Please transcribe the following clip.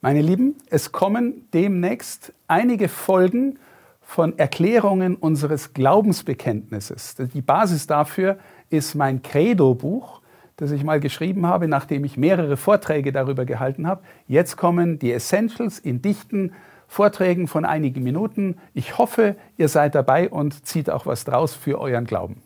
Meine Lieben, es kommen demnächst einige Folgen von Erklärungen unseres Glaubensbekenntnisses. Die Basis dafür ist mein Credo-Buch, das ich mal geschrieben habe, nachdem ich mehrere Vorträge darüber gehalten habe. Jetzt kommen die Essentials in dichten Vorträgen von einigen Minuten. Ich hoffe, ihr seid dabei und zieht auch was draus für euren Glauben.